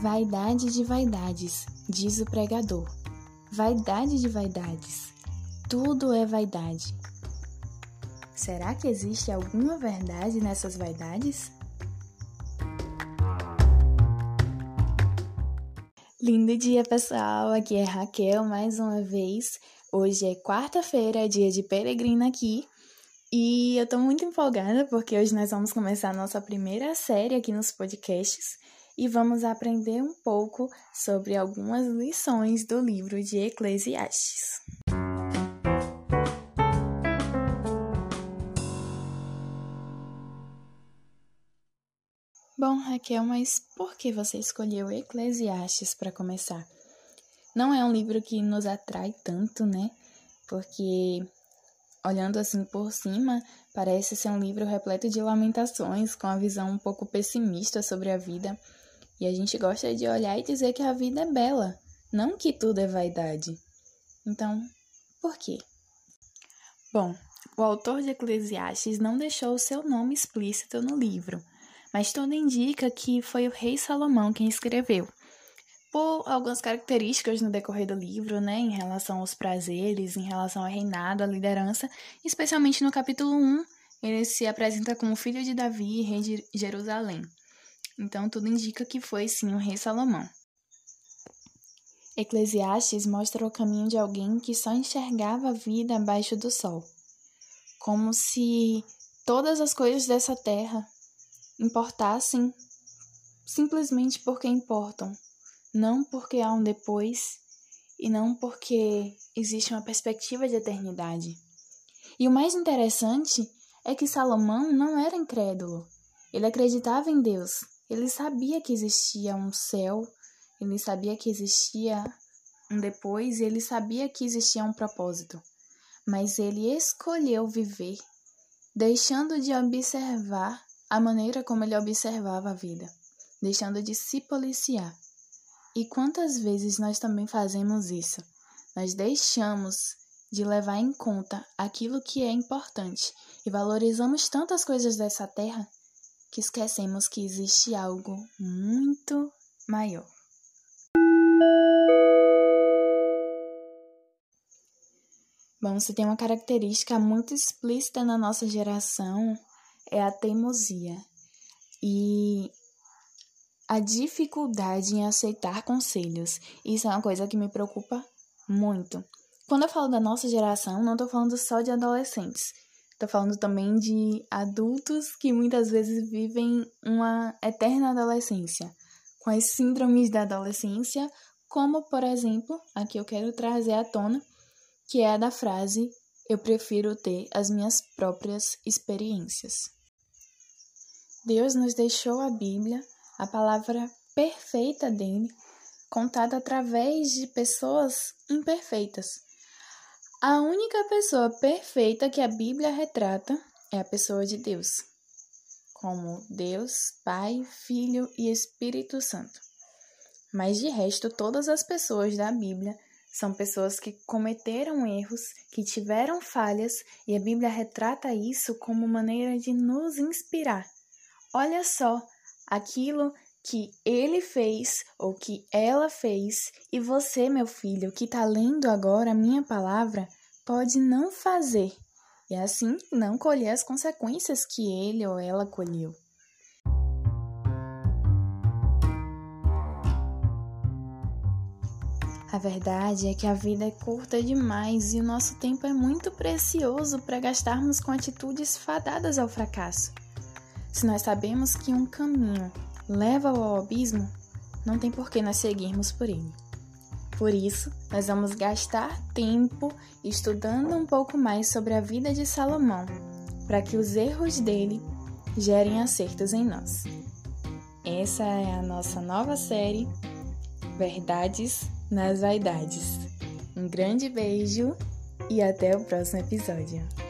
Vaidade de vaidades, diz o pregador. Vaidade de vaidades. Tudo é vaidade. Será que existe alguma verdade nessas vaidades? Lindo dia, pessoal! Aqui é Raquel mais uma vez. Hoje é quarta-feira, dia de peregrina aqui. E eu tô muito empolgada porque hoje nós vamos começar a nossa primeira série aqui nos podcasts e vamos aprender um pouco sobre algumas lições do livro de Eclesiastes. Bom, Raquel, mas por que você escolheu Eclesiastes para começar? Não é um livro que nos atrai tanto, né? Porque olhando assim por cima, parece ser um livro repleto de lamentações, com a visão um pouco pessimista sobre a vida. E a gente gosta de olhar e dizer que a vida é bela, não que tudo é vaidade. Então, por quê? Bom, o autor de Eclesiastes não deixou o seu nome explícito no livro, mas tudo indica que foi o rei Salomão quem escreveu. Por algumas características no decorrer do livro, né, em relação aos prazeres, em relação ao reinado, à liderança, especialmente no capítulo 1, ele se apresenta como filho de Davi rei de Jerusalém. Então, tudo indica que foi sim o rei Salomão. Eclesiastes mostra o caminho de alguém que só enxergava a vida abaixo do sol, como se todas as coisas dessa terra importassem simplesmente porque importam, não porque há um depois e não porque existe uma perspectiva de eternidade. E o mais interessante é que Salomão não era incrédulo. Ele acreditava em Deus, ele sabia que existia um céu, ele sabia que existia um depois, ele sabia que existia um propósito. Mas ele escolheu viver, deixando de observar a maneira como ele observava a vida, deixando de se policiar. E quantas vezes nós também fazemos isso? Nós deixamos de levar em conta aquilo que é importante e valorizamos tantas coisas dessa terra que esquecemos que existe algo muito maior. Bom, se tem uma característica muito explícita na nossa geração, é a teimosia e a dificuldade em aceitar conselhos. Isso é uma coisa que me preocupa muito. Quando eu falo da nossa geração, não estou falando só de adolescentes. Tô falando também de adultos que muitas vezes vivem uma eterna adolescência, com as síndromes da adolescência, como, por exemplo, aqui eu quero trazer à tona, que é a da frase: Eu prefiro ter as minhas próprias experiências. Deus nos deixou a Bíblia, a palavra perfeita dele, contada através de pessoas imperfeitas a única pessoa perfeita que a Bíblia retrata é a pessoa de Deus, como Deus, Pai, Filho e Espírito Santo. Mas de resto, todas as pessoas da Bíblia são pessoas que cometeram erros, que tiveram falhas, e a Bíblia retrata isso como maneira de nos inspirar. Olha só aquilo que ele fez ou que ela fez, e você, meu filho, que está lendo agora a minha palavra, pode não fazer e assim não colher as consequências que ele ou ela colheu. A verdade é que a vida é curta demais e o nosso tempo é muito precioso para gastarmos com atitudes fadadas ao fracasso. Se nós sabemos que um caminho leva ao abismo, não tem por que nós seguirmos por ele. Por isso, nós vamos gastar tempo estudando um pouco mais sobre a vida de Salomão, para que os erros dele gerem acertos em nós. Essa é a nossa nova série Verdades nas Vaidades. Um grande beijo e até o próximo episódio.